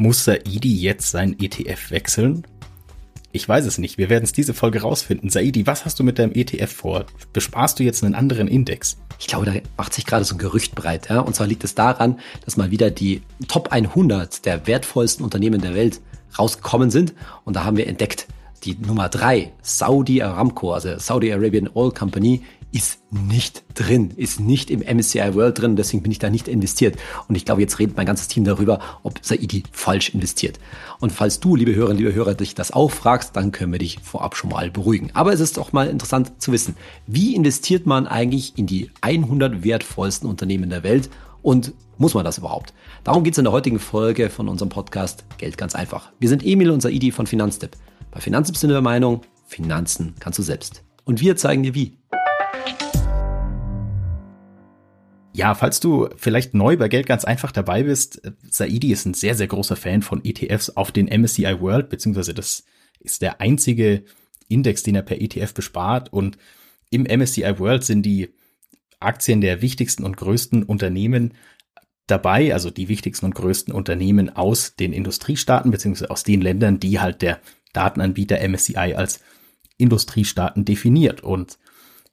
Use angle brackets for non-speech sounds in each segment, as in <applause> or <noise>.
Muss Saidi jetzt sein ETF wechseln? Ich weiß es nicht. Wir werden es diese Folge rausfinden. Saidi, was hast du mit deinem ETF vor? Besparst du jetzt einen anderen Index? Ich glaube, da macht sich gerade so ein Gerücht breit. Ja? Und zwar liegt es daran, dass mal wieder die Top 100 der wertvollsten Unternehmen der Welt rausgekommen sind. Und da haben wir entdeckt, die Nummer drei, Saudi Aramco, also Saudi Arabian Oil Company, ist nicht drin, ist nicht im MSCI World drin, deswegen bin ich da nicht investiert. Und ich glaube, jetzt redet mein ganzes Team darüber, ob Saidi falsch investiert. Und falls du, liebe Hörerinnen, liebe Hörer, dich das auch fragst, dann können wir dich vorab schon mal beruhigen. Aber es ist doch mal interessant zu wissen, wie investiert man eigentlich in die 100 wertvollsten Unternehmen der Welt und muss man das überhaupt? Darum geht es in der heutigen Folge von unserem Podcast Geld ganz einfach. Wir sind Emil und Saidi von Finanztipp. Bei Finanztipp sind wir der Meinung, Finanzen kannst du selbst. Und wir zeigen dir wie. Ja, falls du vielleicht neu bei Geld ganz einfach dabei bist, Saidi ist ein sehr, sehr großer Fan von ETFs auf den MSCI World, beziehungsweise das ist der einzige Index, den er per ETF bespart. Und im MSCI World sind die Aktien der wichtigsten und größten Unternehmen dabei, also die wichtigsten und größten Unternehmen aus den Industriestaaten, beziehungsweise aus den Ländern, die halt der Datenanbieter MSCI als Industriestaaten definiert. Und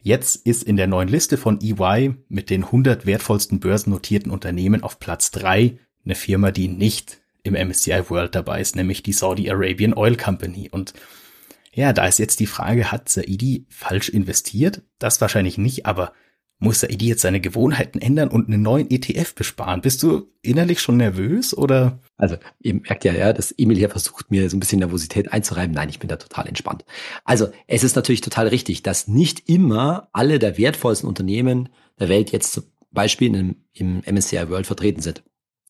Jetzt ist in der neuen Liste von EY mit den 100 wertvollsten börsennotierten Unternehmen auf Platz 3 eine Firma, die nicht im MSCI World dabei ist, nämlich die Saudi Arabian Oil Company. Und ja, da ist jetzt die Frage, hat Saidi falsch investiert? Das wahrscheinlich nicht, aber muss Saidi jetzt seine Gewohnheiten ändern und einen neuen ETF besparen? Bist du innerlich schon nervös oder? Also, ihr merkt ja, ja, dass Emil hier versucht, mir so ein bisschen Nervosität einzureiben. Nein, ich bin da total entspannt. Also, es ist natürlich total richtig, dass nicht immer alle der wertvollsten Unternehmen der Welt jetzt zum Beispiel im, im MSCI World vertreten sind.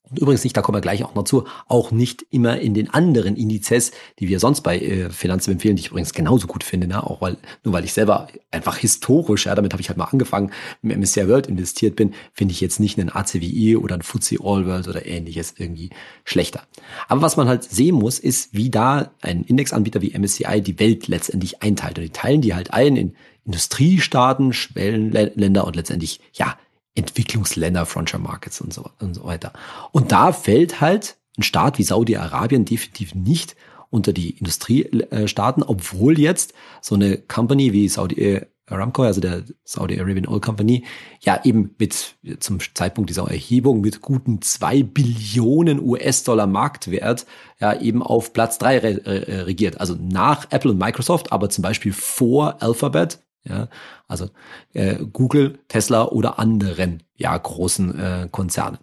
Und übrigens nicht, da kommen wir gleich auch noch zu, auch nicht immer in den anderen Indizes, die wir sonst bei äh, Finanzen empfehlen, die ich übrigens genauso gut finde, ne? auch weil, nur weil ich selber einfach historisch, ja, damit habe ich halt mal angefangen, im MSCI World investiert bin, finde ich jetzt nicht einen ACWI oder einen FTSE All World oder ähnliches irgendwie schlechter. Aber was man halt sehen muss, ist, wie da ein Indexanbieter wie MSCI die Welt letztendlich einteilt. Und die teilen die halt ein in Industriestaaten, Schwellenländer und letztendlich, ja, Entwicklungsländer, Frontier Markets und so, und so weiter. Und da fällt halt ein Staat wie Saudi-Arabien definitiv nicht unter die Industriestaaten, obwohl jetzt so eine Company wie Saudi Aramco, also der Saudi Arabian Oil Company, ja eben mit zum Zeitpunkt dieser Erhebung mit guten zwei Billionen US-Dollar Marktwert ja eben auf Platz drei re regiert. Also nach Apple und Microsoft, aber zum Beispiel vor Alphabet ja, also äh, Google, Tesla oder anderen ja großen äh, Konzernen.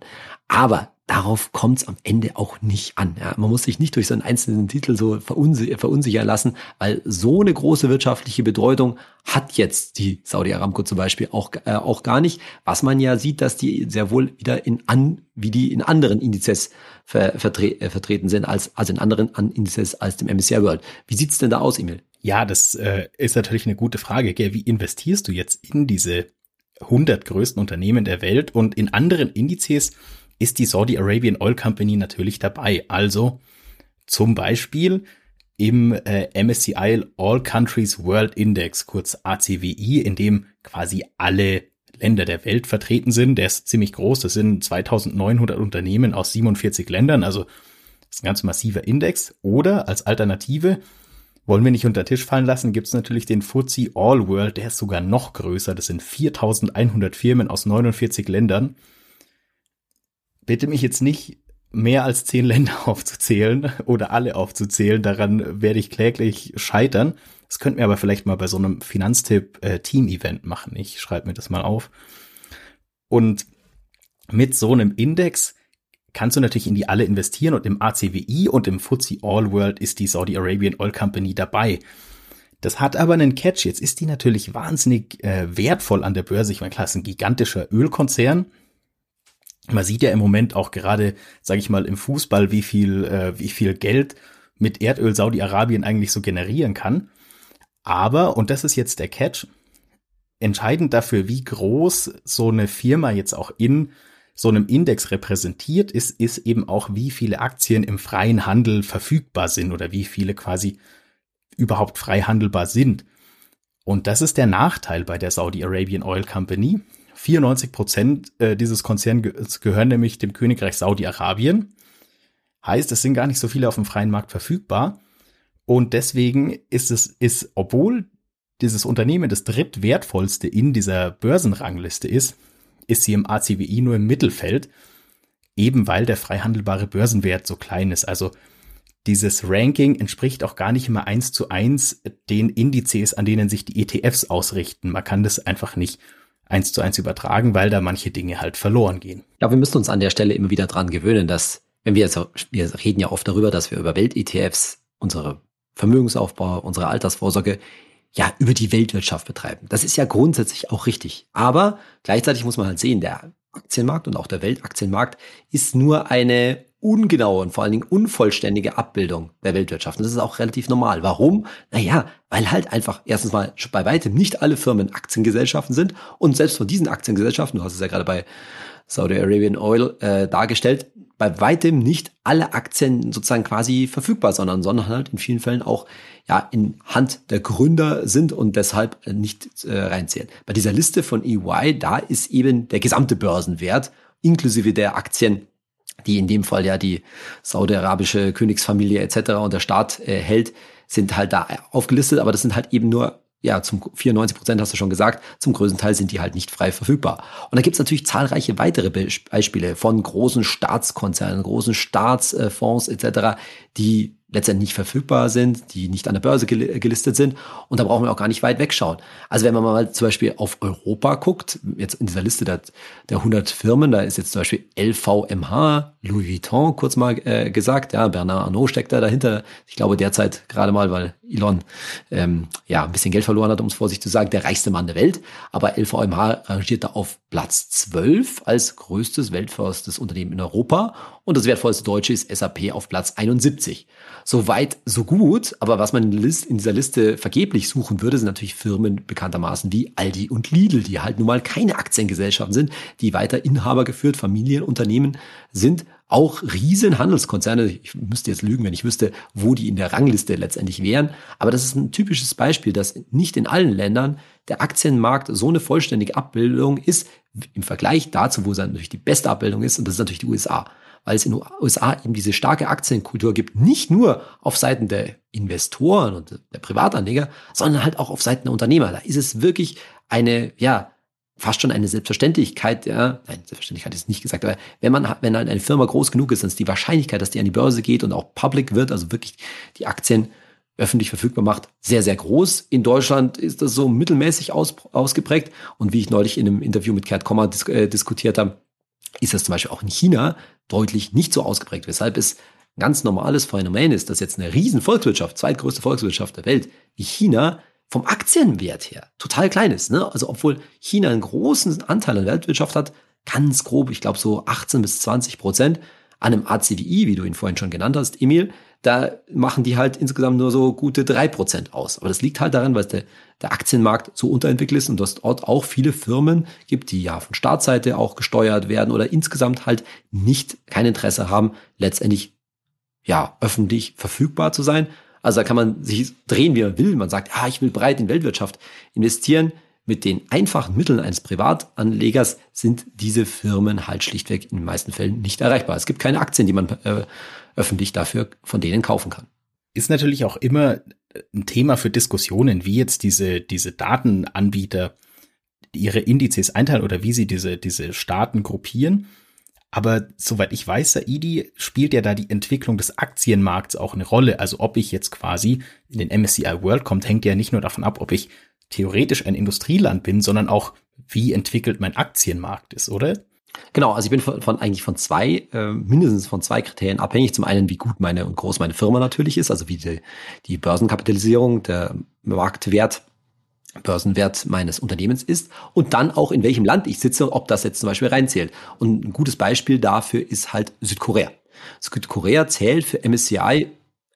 Aber darauf kommt es am Ende auch nicht an. Ja. Man muss sich nicht durch so einen einzelnen Titel so verunsichern, verunsichern lassen, weil so eine große wirtschaftliche Bedeutung hat jetzt die Saudi Aramco zum Beispiel auch, äh, auch gar nicht. Was man ja sieht, dass die sehr wohl wieder in an, wie die in anderen Indizes ver, vertre äh, vertreten sind, als, also in anderen Indizes als dem MSCI World. Wie sieht's denn da aus, Emil? Ja, das äh, ist natürlich eine gute Frage. Gell? Wie investierst du jetzt in diese 100 größten Unternehmen der Welt? Und in anderen Indizes ist die Saudi Arabian Oil Company natürlich dabei. Also zum Beispiel im äh, MSCI All Countries World Index, kurz ACWI, in dem quasi alle Länder der Welt vertreten sind. Der ist ziemlich groß. Das sind 2900 Unternehmen aus 47 Ländern. Also das ist ein ganz massiver Index. Oder als Alternative wollen wir nicht unter den Tisch fallen lassen, gibt es natürlich den FTSE All World, der ist sogar noch größer. Das sind 4100 Firmen aus 49 Ländern. Bitte mich jetzt nicht mehr als zehn Länder <laughs> aufzuzählen oder alle aufzuzählen. Daran werde ich kläglich scheitern. Das könnten wir aber vielleicht mal bei so einem Finanztipp-Team-Event äh, machen. Ich schreibe mir das mal auf. Und mit so einem Index kannst du natürlich in die alle investieren und im ACWI und im FTSE All World ist die Saudi Arabian Oil Company dabei. Das hat aber einen Catch. Jetzt ist die natürlich wahnsinnig äh, wertvoll an der Börse. Ich meine, klar, ist ein gigantischer Ölkonzern. Man sieht ja im Moment auch gerade, sage ich mal, im Fußball, wie viel, äh, wie viel Geld mit Erdöl Saudi-Arabien eigentlich so generieren kann. Aber, und das ist jetzt der Catch, entscheidend dafür, wie groß so eine Firma jetzt auch in so einem Index repräsentiert ist, ist eben auch, wie viele Aktien im freien Handel verfügbar sind oder wie viele quasi überhaupt frei handelbar sind. Und das ist der Nachteil bei der Saudi Arabian Oil Company. 94 Prozent äh, dieses Konzerns gehören nämlich dem Königreich Saudi-Arabien. Heißt, es sind gar nicht so viele auf dem freien Markt verfügbar. Und deswegen ist es, ist, obwohl dieses Unternehmen das drittwertvollste in dieser Börsenrangliste ist, ist sie im ACWI nur im Mittelfeld, eben weil der freihandelbare Börsenwert so klein ist. Also dieses Ranking entspricht auch gar nicht immer eins zu eins den Indizes, an denen sich die ETFs ausrichten. Man kann das einfach nicht eins zu eins übertragen, weil da manche Dinge halt verloren gehen. Ja, wir müssen uns an der Stelle immer wieder dran gewöhnen, dass, wenn wir jetzt, wir reden ja oft darüber, dass wir über Welt-ETFs unsere Vermögensaufbau, unsere Altersvorsorge ja über die Weltwirtschaft betreiben. Das ist ja grundsätzlich auch richtig. Aber gleichzeitig muss man halt sehen, der Aktienmarkt und auch der Weltaktienmarkt ist nur eine ungenaue und vor allen Dingen unvollständige Abbildung der Weltwirtschaft. Und das ist auch relativ normal. Warum? Naja, weil halt einfach erstens mal bei weitem nicht alle Firmen Aktiengesellschaften sind und selbst von diesen Aktiengesellschaften, du hast es ja gerade bei Saudi Arabian Oil äh, dargestellt, bei weitem nicht alle Aktien sozusagen quasi verfügbar, sondern, sondern halt in vielen Fällen auch ja in Hand der Gründer sind und deshalb nicht äh, reinzählen. Bei dieser Liste von EY, da ist eben der gesamte Börsenwert inklusive der Aktien die in dem Fall ja die saudi-arabische Königsfamilie etc. und der Staat äh, hält, sind halt da aufgelistet, aber das sind halt eben nur ja, zum 94 Prozent hast du schon gesagt, zum größten Teil sind die halt nicht frei verfügbar. Und da gibt es natürlich zahlreiche weitere Beispiele von großen Staatskonzernen, großen Staatsfonds etc., die letztendlich nicht verfügbar sind, die nicht an der Börse gelistet sind. Und da brauchen wir auch gar nicht weit wegschauen. Also wenn man mal zum Beispiel auf Europa guckt, jetzt in dieser Liste der, der 100 Firmen, da ist jetzt zum Beispiel LVMH, Louis Vuitton, kurz mal äh, gesagt, ja, Bernard Arnault steckt da dahinter. Ich glaube derzeit gerade mal, weil Elon ähm, ja ein bisschen Geld verloren hat, um es vorsichtig zu sagen, der reichste Mann der Welt. Aber LVMH rangiert da auf Platz 12 als größtes weltführendes Unternehmen in Europa. Und das wertvollste Deutsche ist SAP auf Platz 71. So weit, so gut. Aber was man in dieser Liste vergeblich suchen würde, sind natürlich Firmen bekanntermaßen wie Aldi und Lidl, die halt nun mal keine Aktiengesellschaften sind, die weiter Inhaber geführt, Familienunternehmen sind. Auch riesen Handelskonzerne. Ich müsste jetzt lügen, wenn ich wüsste, wo die in der Rangliste letztendlich wären. Aber das ist ein typisches Beispiel, dass nicht in allen Ländern der Aktienmarkt so eine vollständige Abbildung ist, im Vergleich dazu, wo es natürlich die beste Abbildung ist, und das ist natürlich die USA weil es in den USA eben diese starke Aktienkultur gibt, nicht nur auf Seiten der Investoren und der Privatanleger, sondern halt auch auf Seiten der Unternehmer. Da ist es wirklich eine, ja, fast schon eine Selbstverständlichkeit, ja, nein, Selbstverständlichkeit ist nicht gesagt, aber wenn man, wenn halt eine Firma groß genug ist, dann ist die Wahrscheinlichkeit, dass die an die Börse geht und auch public wird, also wirklich die Aktien öffentlich verfügbar macht, sehr, sehr groß. In Deutschland ist das so mittelmäßig aus, ausgeprägt. Und wie ich neulich in einem Interview mit Kurt Kommer dis äh, diskutiert habe, ist das zum Beispiel auch in China deutlich nicht so ausgeprägt, weshalb es ein ganz normales Phänomen ist, dass jetzt eine riesen Volkswirtschaft, zweitgrößte Volkswirtschaft der Welt, wie China, vom Aktienwert her total klein ist. Ne? Also obwohl China einen großen Anteil an der Weltwirtschaft hat, ganz grob, ich glaube so 18 bis 20 Prozent, an einem ACWI, wie du ihn vorhin schon genannt hast, Emil, da machen die halt insgesamt nur so gute drei Prozent aus. Aber das liegt halt daran, weil der, der Aktienmarkt so unterentwickelt ist und dass dort auch viele Firmen gibt, die ja von Startseite auch gesteuert werden oder insgesamt halt nicht kein Interesse haben, letztendlich ja öffentlich verfügbar zu sein. Also da kann man sich drehen, wie man will. Man sagt, ah, ich will breit in Weltwirtschaft investieren. Mit den einfachen Mitteln eines Privatanlegers sind diese Firmen halt schlichtweg in den meisten Fällen nicht erreichbar. Es gibt keine Aktien, die man äh, öffentlich dafür von denen kaufen kann. Ist natürlich auch immer ein Thema für Diskussionen, wie jetzt diese, diese Datenanbieter ihre Indizes einteilen oder wie sie diese, diese Staaten gruppieren. Aber soweit ich weiß, Saidi spielt ja da die Entwicklung des Aktienmarkts auch eine Rolle. Also ob ich jetzt quasi in den MSCI World kommt, hängt ja nicht nur davon ab, ob ich theoretisch ein Industrieland bin, sondern auch, wie entwickelt mein Aktienmarkt ist, oder? Genau, also ich bin von, von eigentlich von zwei, äh, mindestens von zwei Kriterien abhängig. Zum einen, wie gut meine und groß meine Firma natürlich ist, also wie die, die Börsenkapitalisierung, der Marktwert, Börsenwert meines Unternehmens ist und dann auch in welchem Land ich sitze, ob das jetzt zum Beispiel reinzählt. Und ein gutes Beispiel dafür ist halt Südkorea. Südkorea zählt für MSCI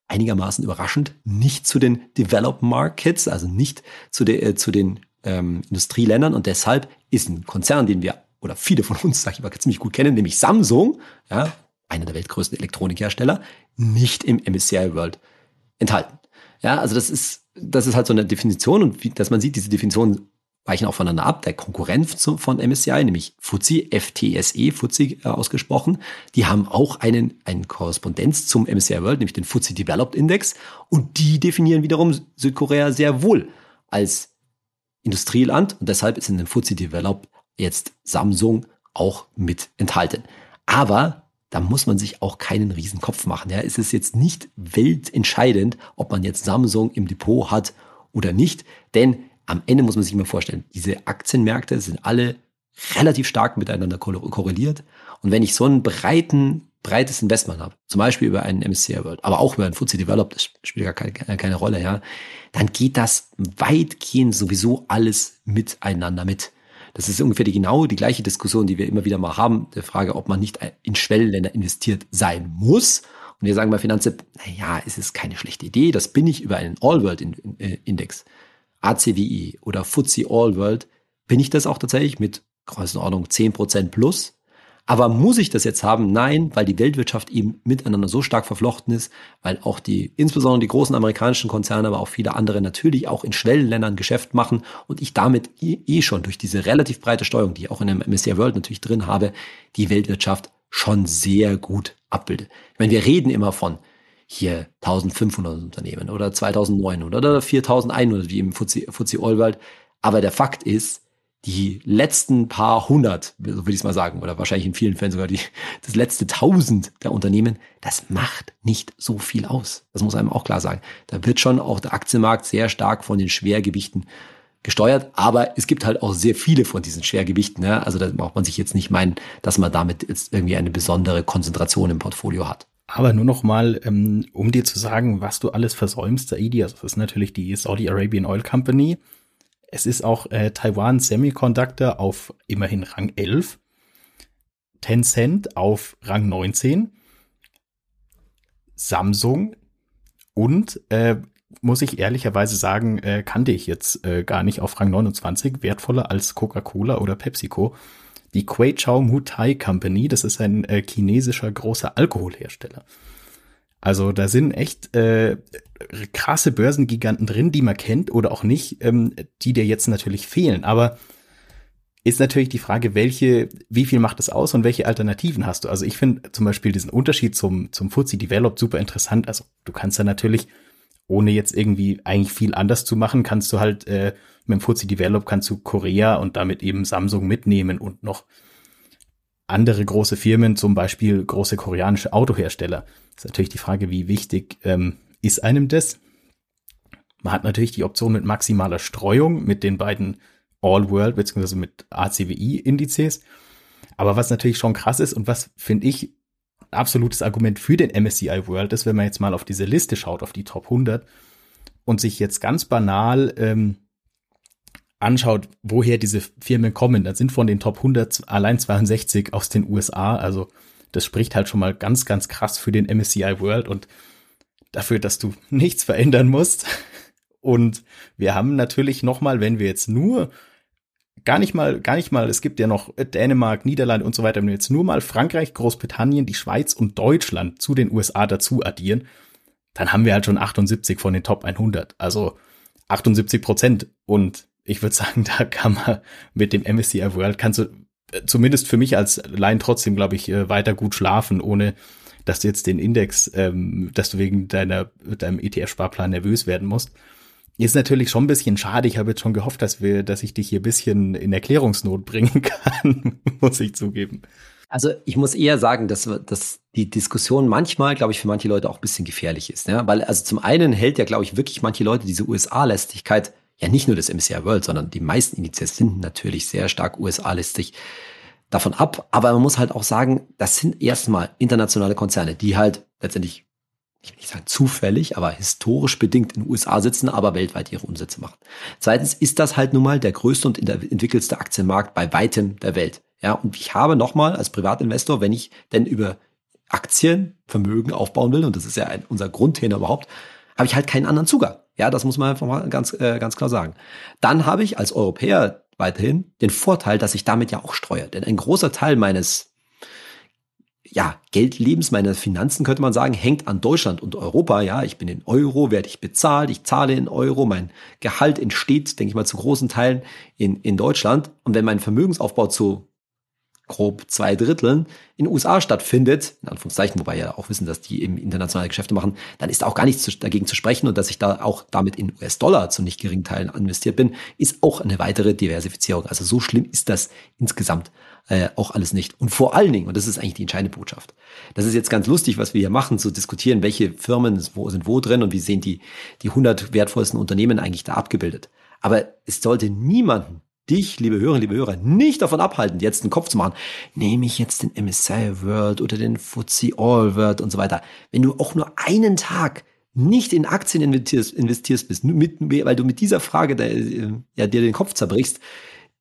einigermaßen überraschend nicht zu den Developed Markets, also nicht zu, de, äh, zu den ähm, Industrieländern und deshalb ist ein Konzern, den wir oder viele von uns, sag ich mal, ziemlich gut kennen, nämlich Samsung, ja, einer der weltgrößten Elektronikhersteller, nicht im MSCI World enthalten. Ja, also das ist, das ist halt so eine Definition und wie, dass man sieht, diese Definitionen weichen auch voneinander ab. Der Konkurrent von MSCI, nämlich FTSE, FTSE, FTSE ausgesprochen, die haben auch einen, einen Korrespondenz zum MSCI World, nämlich den FTSE Developed Index. Und die definieren wiederum Südkorea sehr wohl als Industrieland. Und deshalb ist in dem FTSE Developed jetzt Samsung auch mit enthalten. Aber da muss man sich auch keinen Riesenkopf machen. Ja, es ist jetzt nicht weltentscheidend, ob man jetzt Samsung im Depot hat oder nicht, denn am Ende muss man sich mal vorstellen, diese Aktienmärkte sind alle relativ stark miteinander korreliert. Und wenn ich so einen breiten, breites Investment habe, zum Beispiel über einen MSCI World, aber auch über einen FTSE Developed, das spielt gar keine, keine Rolle, ja, dann geht das weitgehend sowieso alles miteinander mit. Das ist ungefähr die genau die gleiche Diskussion, die wir immer wieder mal haben, der Frage, ob man nicht in Schwellenländer investiert sein muss. Und wir sagen bei Finanztipp, naja, es ist keine schlechte Idee, das bin ich über einen All-World-Index. ACWI oder FTSE All World, bin ich das auch tatsächlich mit Größenordnung 10% plus. Aber muss ich das jetzt haben? Nein, weil die Weltwirtschaft eben miteinander so stark verflochten ist, weil auch die, insbesondere die großen amerikanischen Konzerne, aber auch viele andere natürlich auch in Schwellenländern Geschäft machen und ich damit eh, eh schon durch diese relativ breite Steuerung, die ich auch in dem MSCI World natürlich drin habe, die Weltwirtschaft schon sehr gut abbilde. Ich meine, wir reden immer von hier 1500 Unternehmen oder 2900 oder 4100 wie im Fuzzi, Fuzzi Allworld. Aber der Fakt ist, die letzten paar hundert, so würde ich es mal sagen, oder wahrscheinlich in vielen Fällen sogar die, das letzte tausend der Unternehmen, das macht nicht so viel aus. Das muss einem auch klar sagen. Da wird schon auch der Aktienmarkt sehr stark von den Schwergewichten gesteuert, aber es gibt halt auch sehr viele von diesen Schwergewichten. Ja? Also da braucht man sich jetzt nicht meinen, dass man damit jetzt irgendwie eine besondere Konzentration im Portfolio hat. Aber nur noch mal, ähm, um dir zu sagen, was du alles versäumst, Saidi, also das ist natürlich die Saudi Arabian Oil Company. Es ist auch äh, Taiwan Semiconductor auf immerhin Rang 11. Tencent auf Rang 19. Samsung und äh, muss ich ehrlicherweise sagen, äh, kannte ich jetzt äh, gar nicht auf Rang 29, wertvoller als Coca-Cola oder PepsiCo die Queichao Mutai Company. Das ist ein äh, chinesischer großer Alkoholhersteller. Also da sind echt äh, krasse Börsengiganten drin, die man kennt oder auch nicht, ähm, die dir jetzt natürlich fehlen. Aber ist natürlich die Frage, welche, wie viel macht es aus und welche Alternativen hast du? Also ich finde zum Beispiel diesen Unterschied zum, zum FTSE Developed super interessant. Also du kannst da natürlich, ohne jetzt irgendwie eigentlich viel anders zu machen, kannst du halt äh, mit dem FTSE Develop kannst du Korea und damit eben Samsung mitnehmen und noch andere große Firmen, zum Beispiel große koreanische Autohersteller. Das ist natürlich die Frage, wie wichtig ähm, ist einem das? Man hat natürlich die Option mit maximaler Streuung mit den beiden All-World bzw. mit ACWI-Indizes. Aber was natürlich schon krass ist und was finde ich absolutes Argument für den MSCI World ist, wenn man jetzt mal auf diese Liste schaut, auf die Top 100 und sich jetzt ganz banal ähm, anschaut, woher diese Firmen kommen, dann sind von den Top 100 allein 62 aus den USA. Also das spricht halt schon mal ganz, ganz krass für den MSCI World und dafür, dass du <laughs> nichts verändern musst. Und wir haben natürlich noch mal, wenn wir jetzt nur gar nicht mal, gar nicht mal, es gibt ja noch Dänemark, Niederlande und so weiter, wenn wir jetzt nur mal Frankreich, Großbritannien, die Schweiz und Deutschland zu den USA dazu addieren, dann haben wir halt schon 78 von den Top 100. Also 78 Prozent. Und ich würde sagen, da kann man mit dem MSCI World kannst du äh, zumindest für mich als Laien trotzdem, glaube ich, äh, weiter gut schlafen, ohne dass du jetzt den Index, ähm, dass du wegen deiner, deinem ETF-Sparplan nervös werden musst. Ist natürlich schon ein bisschen schade. Ich habe jetzt schon gehofft, dass wir, dass ich dich hier ein bisschen in Erklärungsnot bringen <laughs> kann, muss ich zugeben. Also ich muss eher sagen, dass, dass die Diskussion manchmal, glaube ich, für manche Leute auch ein bisschen gefährlich ist. Ja? Weil also zum einen hält ja, glaube ich, wirklich manche Leute diese USA-Lästigkeit ja nicht nur das MSCI World, sondern die meisten Indizes sind natürlich sehr stark USA-listig davon ab. Aber man muss halt auch sagen, das sind erstmal internationale Konzerne, die halt letztendlich, ich will nicht sagen zufällig, aber historisch bedingt in den USA sitzen, aber weltweit ihre Umsätze machen. Zweitens ist das halt nun mal der größte und entwickelste Aktienmarkt bei weitem der Welt. Ja, und ich habe nochmal als Privatinvestor, wenn ich denn über Aktien Vermögen aufbauen will, und das ist ja ein, unser Grundthema überhaupt, habe ich halt keinen anderen Zugang. Ja, das muss man einfach mal ganz, äh, ganz klar sagen. Dann habe ich als Europäer weiterhin den Vorteil, dass ich damit ja auch streue. Denn ein großer Teil meines ja, Geldlebens meiner Finanzen, könnte man sagen, hängt an Deutschland und Europa. Ja, ich bin in Euro, werde ich bezahlt, ich zahle in Euro, mein Gehalt entsteht, denke ich mal, zu großen Teilen in, in Deutschland. Und wenn mein Vermögensaufbau zu grob zwei Dritteln in den USA stattfindet, in Anführungszeichen, wobei ja auch wissen, dass die eben internationale Geschäfte machen, dann ist auch gar nichts dagegen zu sprechen und dass ich da auch damit in US-Dollar zu nicht geringen Teilen investiert bin, ist auch eine weitere Diversifizierung. Also so schlimm ist das insgesamt äh, auch alles nicht. Und vor allen Dingen, und das ist eigentlich die entscheidende Botschaft, das ist jetzt ganz lustig, was wir hier machen, zu diskutieren, welche Firmen wo, sind wo drin und wie sehen die, die 100 wertvollsten Unternehmen eigentlich da abgebildet. Aber es sollte niemanden dich, liebe Hörerinnen, liebe Hörer, nicht davon abhalten, jetzt einen Kopf zu machen. Nehme ich jetzt den MSCI World oder den FTSE All World und so weiter. Wenn du auch nur einen Tag nicht in Aktien investierst, investierst bist, mit, weil du mit dieser Frage der, äh, ja, dir den Kopf zerbrichst,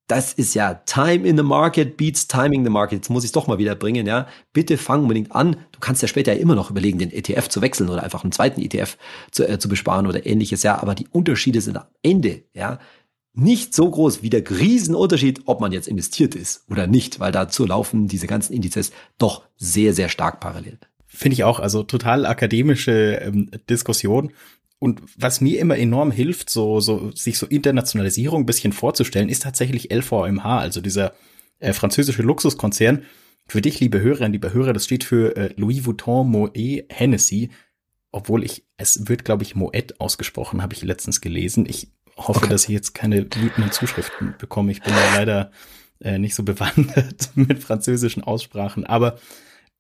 das ist ja Time in the Market beats Timing the Market. Jetzt muss ich es doch mal wieder bringen, ja. Bitte fang unbedingt an. Du kannst ja später immer noch überlegen, den ETF zu wechseln oder einfach einen zweiten ETF zu, äh, zu besparen oder ähnliches, ja. Aber die Unterschiede sind am Ende, ja, nicht so groß wie der Riesenunterschied, ob man jetzt investiert ist oder nicht, weil dazu laufen diese ganzen Indizes doch sehr, sehr stark parallel. Finde ich auch, also total akademische ähm, Diskussion. Und was mir immer enorm hilft, so, so, sich so Internationalisierung ein bisschen vorzustellen, ist tatsächlich LVMH, also dieser äh, französische Luxuskonzern. Für dich, liebe Hörerinnen, liebe Hörer, das steht für äh, Louis Vuitton Moet Hennessy. Obwohl ich, es wird, glaube ich, Moet ausgesprochen, habe ich letztens gelesen. Ich hoffe, okay. dass ich jetzt keine wütenden Zuschriften bekomme. Ich bin ja leider äh, nicht so bewandert <laughs> mit französischen Aussprachen. Aber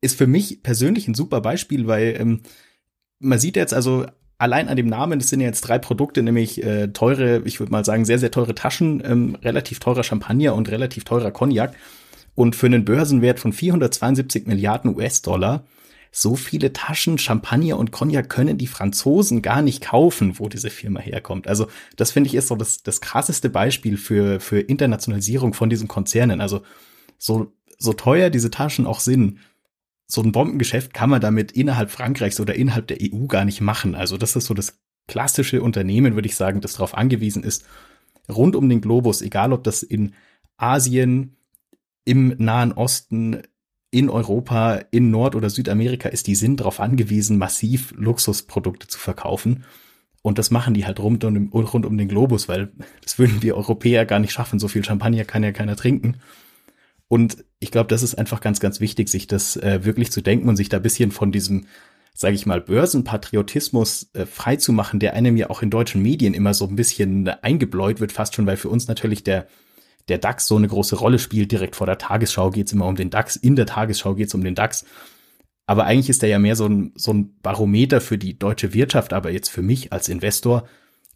ist für mich persönlich ein super Beispiel, weil ähm, man sieht jetzt also allein an dem Namen, das sind jetzt drei Produkte, nämlich äh, teure, ich würde mal sagen, sehr, sehr teure Taschen, ähm, relativ teurer Champagner und relativ teurer Cognac. Und für einen Börsenwert von 472 Milliarden US-Dollar so viele Taschen Champagner und Cognac können die Franzosen gar nicht kaufen, wo diese Firma herkommt. Also das finde ich ist so das, das krasseste Beispiel für, für Internationalisierung von diesen Konzernen. Also so, so teuer diese Taschen auch sind, so ein Bombengeschäft kann man damit innerhalb Frankreichs oder innerhalb der EU gar nicht machen. Also das ist so das klassische Unternehmen, würde ich sagen, das darauf angewiesen ist, rund um den Globus, egal ob das in Asien, im Nahen Osten, in Europa, in Nord- oder Südamerika ist, die sind darauf angewiesen, massiv Luxusprodukte zu verkaufen. Und das machen die halt rund um, rund um den Globus, weil das würden wir Europäer gar nicht schaffen. So viel Champagner kann ja keiner trinken. Und ich glaube, das ist einfach ganz, ganz wichtig, sich das äh, wirklich zu denken und sich da bisschen von diesem, sage ich mal, Börsenpatriotismus äh, frei zu machen, der einem ja auch in deutschen Medien immer so ein bisschen eingebläut wird, fast schon, weil für uns natürlich der der DAX so eine große Rolle spielt. Direkt vor der Tagesschau geht's immer um den DAX, in der Tagesschau geht's um den DAX. Aber eigentlich ist er ja mehr so ein, so ein Barometer für die deutsche Wirtschaft. Aber jetzt für mich als Investor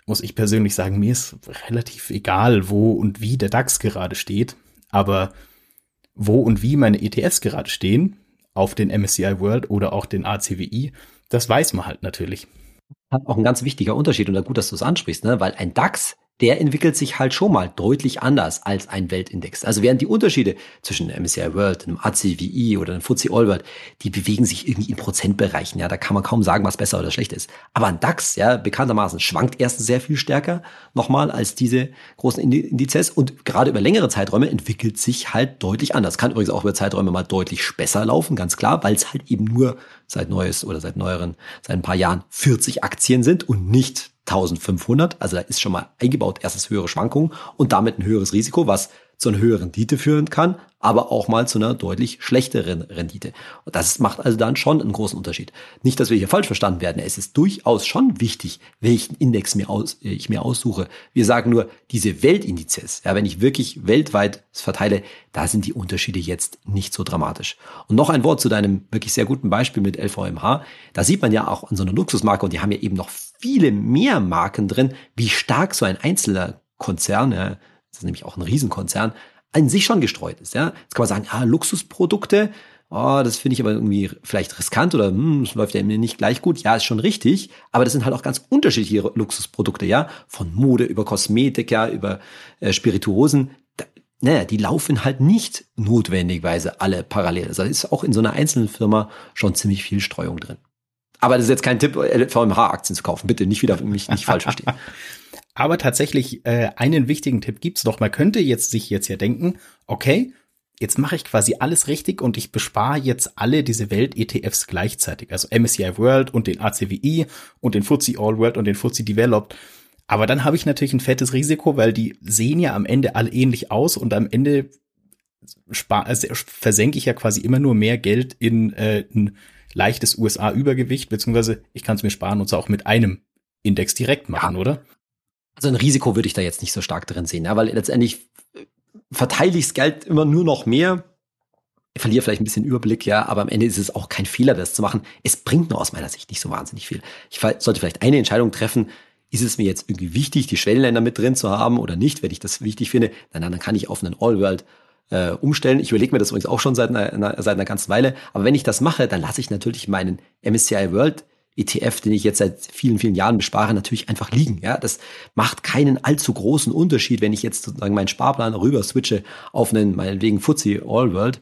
muss ich persönlich sagen, mir ist relativ egal, wo und wie der DAX gerade steht. Aber wo und wie meine ETFs gerade stehen, auf den MSCI World oder auch den ACWI, das weiß man halt natürlich. Auch ein ganz wichtiger Unterschied und gut, dass du es ansprichst, ne? weil ein DAX der entwickelt sich halt schon mal deutlich anders als ein Weltindex. Also während die Unterschiede zwischen einem MSCI World, einem ACWI oder einem FTSE All World, die bewegen sich irgendwie in Prozentbereichen. Ja, da kann man kaum sagen, was besser oder schlecht ist. Aber ein DAX, ja, bekanntermaßen schwankt erstens sehr viel stärker nochmal als diese großen Indizes und gerade über längere Zeiträume entwickelt sich halt deutlich anders. Kann übrigens auch über Zeiträume mal deutlich besser laufen, ganz klar, weil es halt eben nur seit neues oder seit neueren, seit ein paar Jahren 40 Aktien sind und nicht 1500. Also da ist schon mal eingebaut erstens höhere Schwankungen und damit ein höheres Risiko, was zu einer höheren Rendite führen kann, aber auch mal zu einer deutlich schlechteren Rendite. Und das macht also dann schon einen großen Unterschied. Nicht, dass wir hier falsch verstanden werden. Es ist durchaus schon wichtig, welchen Index mir aus, äh, ich mir aussuche. Wir sagen nur, diese Weltindizes, ja, wenn ich wirklich weltweit verteile, da sind die Unterschiede jetzt nicht so dramatisch. Und noch ein Wort zu deinem wirklich sehr guten Beispiel mit LVMH. Da sieht man ja auch an so einer Luxusmarke und die haben ja eben noch viele mehr Marken drin, wie stark so ein einzelner Konzern, ja, das ist nämlich auch ein Riesenkonzern, an sich schon gestreut ist. Ja? Jetzt kann man sagen, ah, Luxusprodukte, oh, das finde ich aber irgendwie vielleicht riskant oder hm, es läuft ja mir nicht gleich gut. Ja, ist schon richtig, aber das sind halt auch ganz unterschiedliche Luxusprodukte, ja, von Mode über Kosmetik, ja, über äh, Spirituosen. Naja, die laufen halt nicht notwendigweise alle parallel. Also ist auch in so einer einzelnen Firma schon ziemlich viel Streuung drin. Aber das ist jetzt kein Tipp, VMH-Aktien zu kaufen. Bitte nicht wieder mich nicht falsch verstehen. <laughs> Aber tatsächlich äh, einen wichtigen Tipp gibt's doch. Man könnte jetzt sich jetzt ja denken, okay, jetzt mache ich quasi alles richtig und ich bespare jetzt alle diese Welt-ETFs gleichzeitig. Also MSCI World und den ACWI und den FTSE All World und den FTSE Developed. Aber dann habe ich natürlich ein fettes Risiko, weil die sehen ja am Ende alle ähnlich aus und am Ende spar also versenke ich ja quasi immer nur mehr Geld in äh, ein leichtes USA-Übergewicht, beziehungsweise ich kann es mir sparen und es auch mit einem Index direkt machen, ja. oder? Also ein Risiko würde ich da jetzt nicht so stark drin sehen, ja, weil letztendlich verteile ich das Geld immer nur noch mehr. Ich verliere vielleicht ein bisschen Überblick, ja, aber am Ende ist es auch kein Fehler, das zu machen. Es bringt nur aus meiner Sicht nicht so wahnsinnig viel. Ich sollte vielleicht eine Entscheidung treffen, ist es mir jetzt irgendwie wichtig, die Schwellenländer mit drin zu haben oder nicht, wenn ich das wichtig finde, dann, dann kann ich auf einen All-World äh, umstellen. Ich überlege mir das übrigens auch schon seit einer, seit einer ganzen Weile. Aber wenn ich das mache, dann lasse ich natürlich meinen MSCI World ETF, den ich jetzt seit vielen, vielen Jahren bespare, natürlich einfach liegen. Ja, das macht keinen allzu großen Unterschied, wenn ich jetzt sozusagen meinen Sparplan rüber switche auf einen, meinetwegen FTSE All World.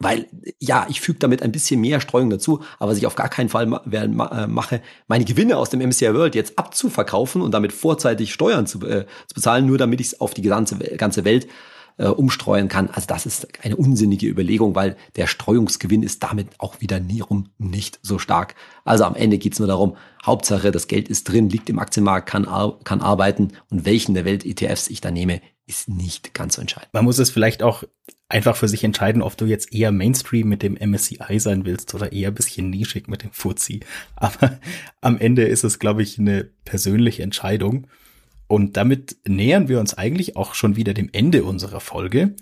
Weil, ja, ich füge damit ein bisschen mehr Streuung dazu, aber was ich auf gar keinen Fall ma äh, mache, meine Gewinne aus dem MSCI World jetzt abzuverkaufen und damit vorzeitig Steuern zu, äh, zu bezahlen, nur damit ich es auf die ganze, ganze Welt äh, umstreuen kann. Also das ist eine unsinnige Überlegung, weil der Streuungsgewinn ist damit auch wieder nie rum nicht so stark. Also am Ende geht's nur darum, Hauptsache das Geld ist drin, liegt im Aktienmarkt, kann, kann arbeiten und welchen der Welt-ETFs ich da nehme, ist nicht ganz so entscheidend. Man muss es vielleicht auch einfach für sich entscheiden, ob du jetzt eher Mainstream mit dem MSCI sein willst oder eher ein bisschen nischig mit dem FTSE. Aber am Ende ist es, glaube ich, eine persönliche Entscheidung. Und damit nähern wir uns eigentlich auch schon wieder dem Ende unserer Folge,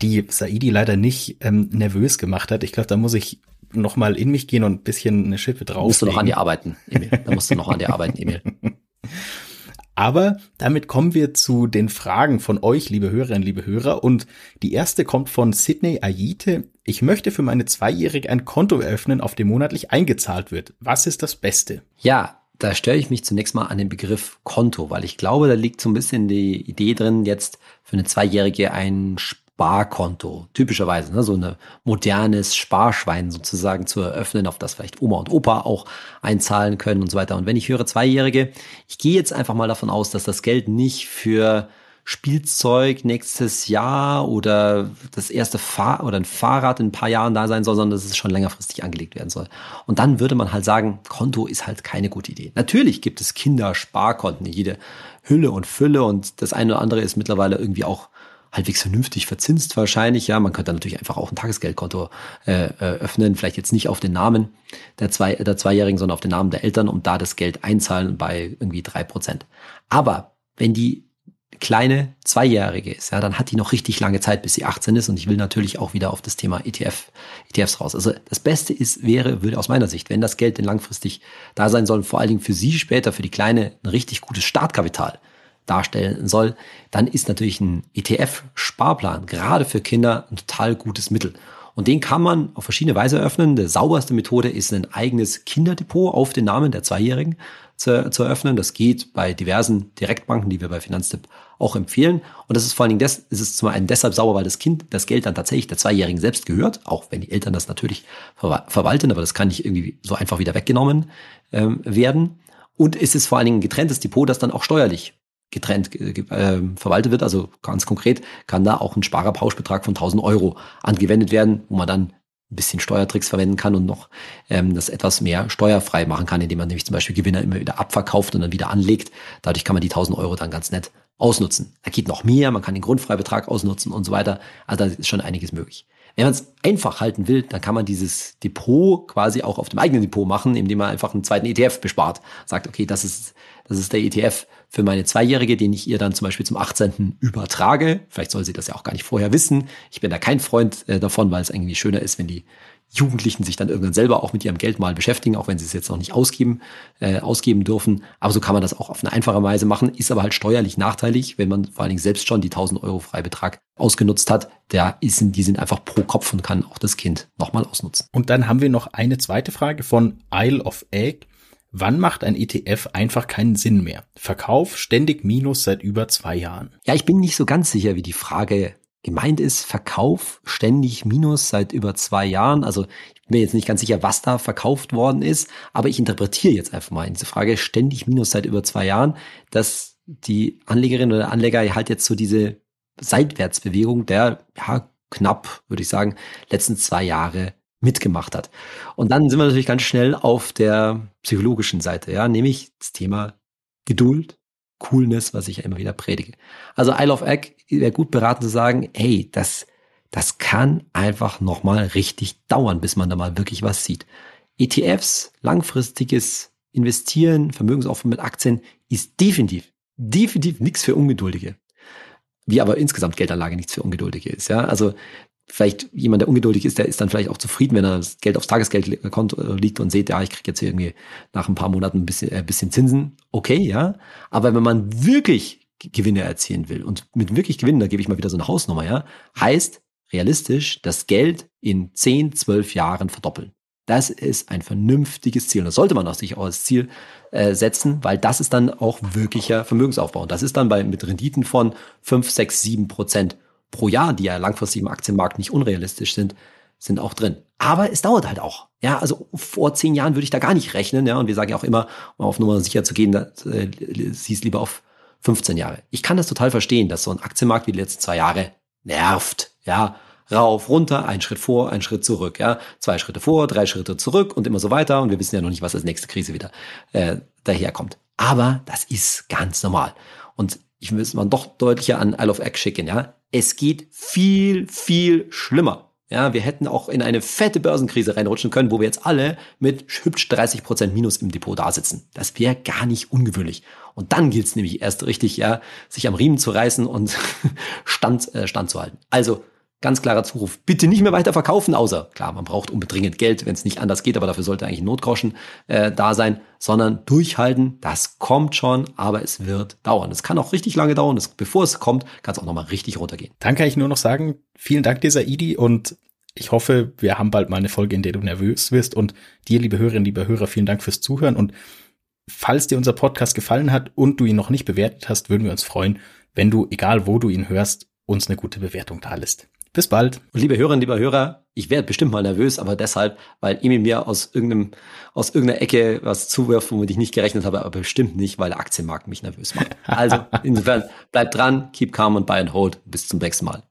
die Saidi leider nicht ähm, nervös gemacht hat. Ich glaube, da muss ich noch mal in mich gehen und ein bisschen eine Schippe drauf. Musst du noch an dir arbeiten, Emil. Da musst du noch an dir arbeiten, Emil. <laughs> Aber damit kommen wir zu den Fragen von euch, liebe Hörerinnen, liebe Hörer. Und die erste kommt von Sydney Ayite. Ich möchte für meine Zweijährige ein Konto eröffnen, auf dem monatlich eingezahlt wird. Was ist das Beste? Ja, da störe ich mich zunächst mal an den Begriff Konto, weil ich glaube, da liegt so ein bisschen die Idee drin, jetzt für eine Zweijährige ein Sparkonto, typischerweise, ne, so ein modernes Sparschwein sozusagen zu eröffnen, auf das vielleicht Oma und Opa auch einzahlen können und so weiter. Und wenn ich höre Zweijährige, ich gehe jetzt einfach mal davon aus, dass das Geld nicht für Spielzeug nächstes Jahr oder das erste Fahr oder ein Fahrrad in ein paar Jahren da sein soll, sondern dass es schon längerfristig angelegt werden soll. Und dann würde man halt sagen, Konto ist halt keine gute Idee. Natürlich gibt es Kindersparkonten, jede Hülle und Fülle und das eine oder andere ist mittlerweile irgendwie auch halbwegs vernünftig verzinst wahrscheinlich. Ja, man könnte natürlich einfach auch ein Tagesgeldkonto äh, öffnen, vielleicht jetzt nicht auf den Namen der, zwei, der Zweijährigen, sondern auf den Namen der Eltern und da das Geld einzahlen bei irgendwie drei Prozent. Aber wenn die kleine Zweijährige ist, ja, dann hat die noch richtig lange Zeit, bis sie 18 ist. Und ich will natürlich auch wieder auf das Thema ETF, ETFs raus. Also das Beste ist, wäre, würde aus meiner Sicht, wenn das Geld denn langfristig da sein soll, vor allen Dingen für sie später, für die Kleine, ein richtig gutes Startkapital darstellen soll, dann ist natürlich ein ETF-Sparplan gerade für Kinder ein total gutes Mittel. Und den kann man auf verschiedene Weise eröffnen. Die sauberste Methode ist ein eigenes Kinderdepot auf den Namen der Zweijährigen zu, zu eröffnen. Das geht bei diversen Direktbanken, die wir bei Finanztipp auch empfehlen. Und das ist vor allen Dingen des, ist es zum einen deshalb sauber, weil das Kind das Geld dann tatsächlich der Zweijährigen selbst gehört, auch wenn die Eltern das natürlich verwalten, aber das kann nicht irgendwie so einfach wieder weggenommen ähm, werden. Und es ist vor allen Dingen ein getrenntes Depot, das dann auch steuerlich getrennt äh, verwaltet wird. Also ganz konkret kann da auch ein Sparerpauschbetrag von 1000 Euro angewendet werden, wo man dann ein bisschen Steuertricks verwenden kann und noch ähm, das etwas mehr steuerfrei machen kann, indem man nämlich zum Beispiel Gewinner immer wieder abverkauft und dann wieder anlegt. Dadurch kann man die 1000 Euro dann ganz nett ausnutzen. Da geht noch mehr, man kann den Grundfreibetrag ausnutzen und so weiter. Also da ist schon einiges möglich. Wenn man es einfach halten will, dann kann man dieses Depot quasi auch auf dem eigenen Depot machen, indem man einfach einen zweiten ETF bespart. Sagt, okay, das ist, das ist der ETF für meine Zweijährige, den ich ihr dann zum Beispiel zum 18. übertrage. Vielleicht soll sie das ja auch gar nicht vorher wissen. Ich bin da kein Freund äh, davon, weil es irgendwie schöner ist, wenn die Jugendlichen sich dann irgendwann selber auch mit ihrem Geld mal beschäftigen, auch wenn sie es jetzt noch nicht ausgeben, äh, ausgeben dürfen. Aber so kann man das auch auf eine einfache Weise machen, ist aber halt steuerlich nachteilig, wenn man vor allen Dingen selbst schon die 1000 Euro Freibetrag ausgenutzt hat. Der ist, die sind einfach pro Kopf und kann auch das Kind nochmal ausnutzen. Und dann haben wir noch eine zweite Frage von Isle of Egg. Wann macht ein ETF einfach keinen Sinn mehr? Verkauf ständig Minus seit über zwei Jahren. Ja, ich bin nicht so ganz sicher, wie die Frage gemeint ist. Verkauf ständig Minus seit über zwei Jahren. Also ich bin mir jetzt nicht ganz sicher, was da verkauft worden ist, aber ich interpretiere jetzt einfach mal diese Frage ständig Minus seit über zwei Jahren, dass die Anlegerin oder Anleger halt jetzt so diese Seitwärtsbewegung der ja, knapp, würde ich sagen, letzten zwei Jahre mitgemacht hat. Und dann sind wir natürlich ganz schnell auf der psychologischen Seite, ja, nämlich das Thema Geduld, Coolness, was ich ja immer wieder predige. Also Isle of Egg wäre gut beraten zu sagen, hey, das, das kann einfach nochmal richtig dauern, bis man da mal wirklich was sieht. ETFs, langfristiges Investieren, Vermögensaufbau mit Aktien ist definitiv, definitiv nichts für Ungeduldige. Wie aber insgesamt Geldanlage nichts für Ungeduldige ist. Ja, also vielleicht jemand, der ungeduldig ist, der ist dann vielleicht auch zufrieden, wenn er das Geld aufs Tagesgeldkonto liegt und sieht, ja, ich kriege jetzt hier irgendwie nach ein paar Monaten ein bisschen, äh, bisschen Zinsen. Okay, ja. Aber wenn man wirklich Gewinne erzielen will und mit wirklich Gewinnen, da gebe ich mal wieder so eine Hausnummer, ja, heißt realistisch das Geld in 10, 12 Jahren verdoppeln. Das ist ein vernünftiges Ziel. Und das sollte man auch sich auch als Ziel äh, setzen, weil das ist dann auch wirklicher Vermögensaufbau. Und das ist dann bei, mit Renditen von 5, 6, 7 Prozent pro Jahr, die ja langfristig im Aktienmarkt nicht unrealistisch sind, sind auch drin. Aber es dauert halt auch. Ja, also vor zehn Jahren würde ich da gar nicht rechnen. Ja, und wir sagen ja auch immer, um auf Nummer sicher zu gehen, dass, äh, siehst lieber auf 15 Jahre. Ich kann das total verstehen, dass so ein Aktienmarkt wie die letzten zwei Jahre nervt. Ja, rauf, runter, ein Schritt vor, ein Schritt zurück. Ja, zwei Schritte vor, drei Schritte zurück und immer so weiter. Und wir wissen ja noch nicht, was als nächste Krise wieder äh, daherkommt. Aber das ist ganz normal. Und ich will es mal doch deutlicher an Isle of Egg schicken. Ja, es geht viel, viel schlimmer. Ja, wir hätten auch in eine fette Börsenkrise reinrutschen können, wo wir jetzt alle mit hübsch 30 Prozent Minus im Depot da sitzen. Das wäre gar nicht ungewöhnlich. Und dann gilt es nämlich erst richtig, ja, sich am Riemen zu reißen und <laughs> Stand, äh, Stand zu halten. Also Ganz klarer Zuruf. Bitte nicht mehr weiter verkaufen, außer, klar, man braucht unbedingt Geld, wenn es nicht anders geht, aber dafür sollte eigentlich Notgroschen äh, da sein, sondern durchhalten, das kommt schon, aber es wird dauern. Es kann auch richtig lange dauern, das, bevor es kommt, kann es auch nochmal richtig runtergehen. Dann kann ich nur noch sagen, vielen Dank dieser Idi und ich hoffe, wir haben bald mal eine Folge, in der du nervös wirst und dir, liebe Hörerinnen, liebe Hörer, vielen Dank fürs Zuhören und falls dir unser Podcast gefallen hat und du ihn noch nicht bewertet hast, würden wir uns freuen, wenn du, egal wo du ihn hörst, uns eine gute Bewertung da lässt. Bis bald. Und liebe Hörerinnen, lieber Hörer, ich werde bestimmt mal nervös, aber deshalb, weil Emil mir aus irgendeinem, aus irgendeiner Ecke was zuwirft, womit ich nicht gerechnet habe, aber bestimmt nicht, weil der Aktienmarkt mich nervös macht. Also, <laughs> insofern, bleibt dran, keep calm und buy and hold. Bis zum nächsten Mal.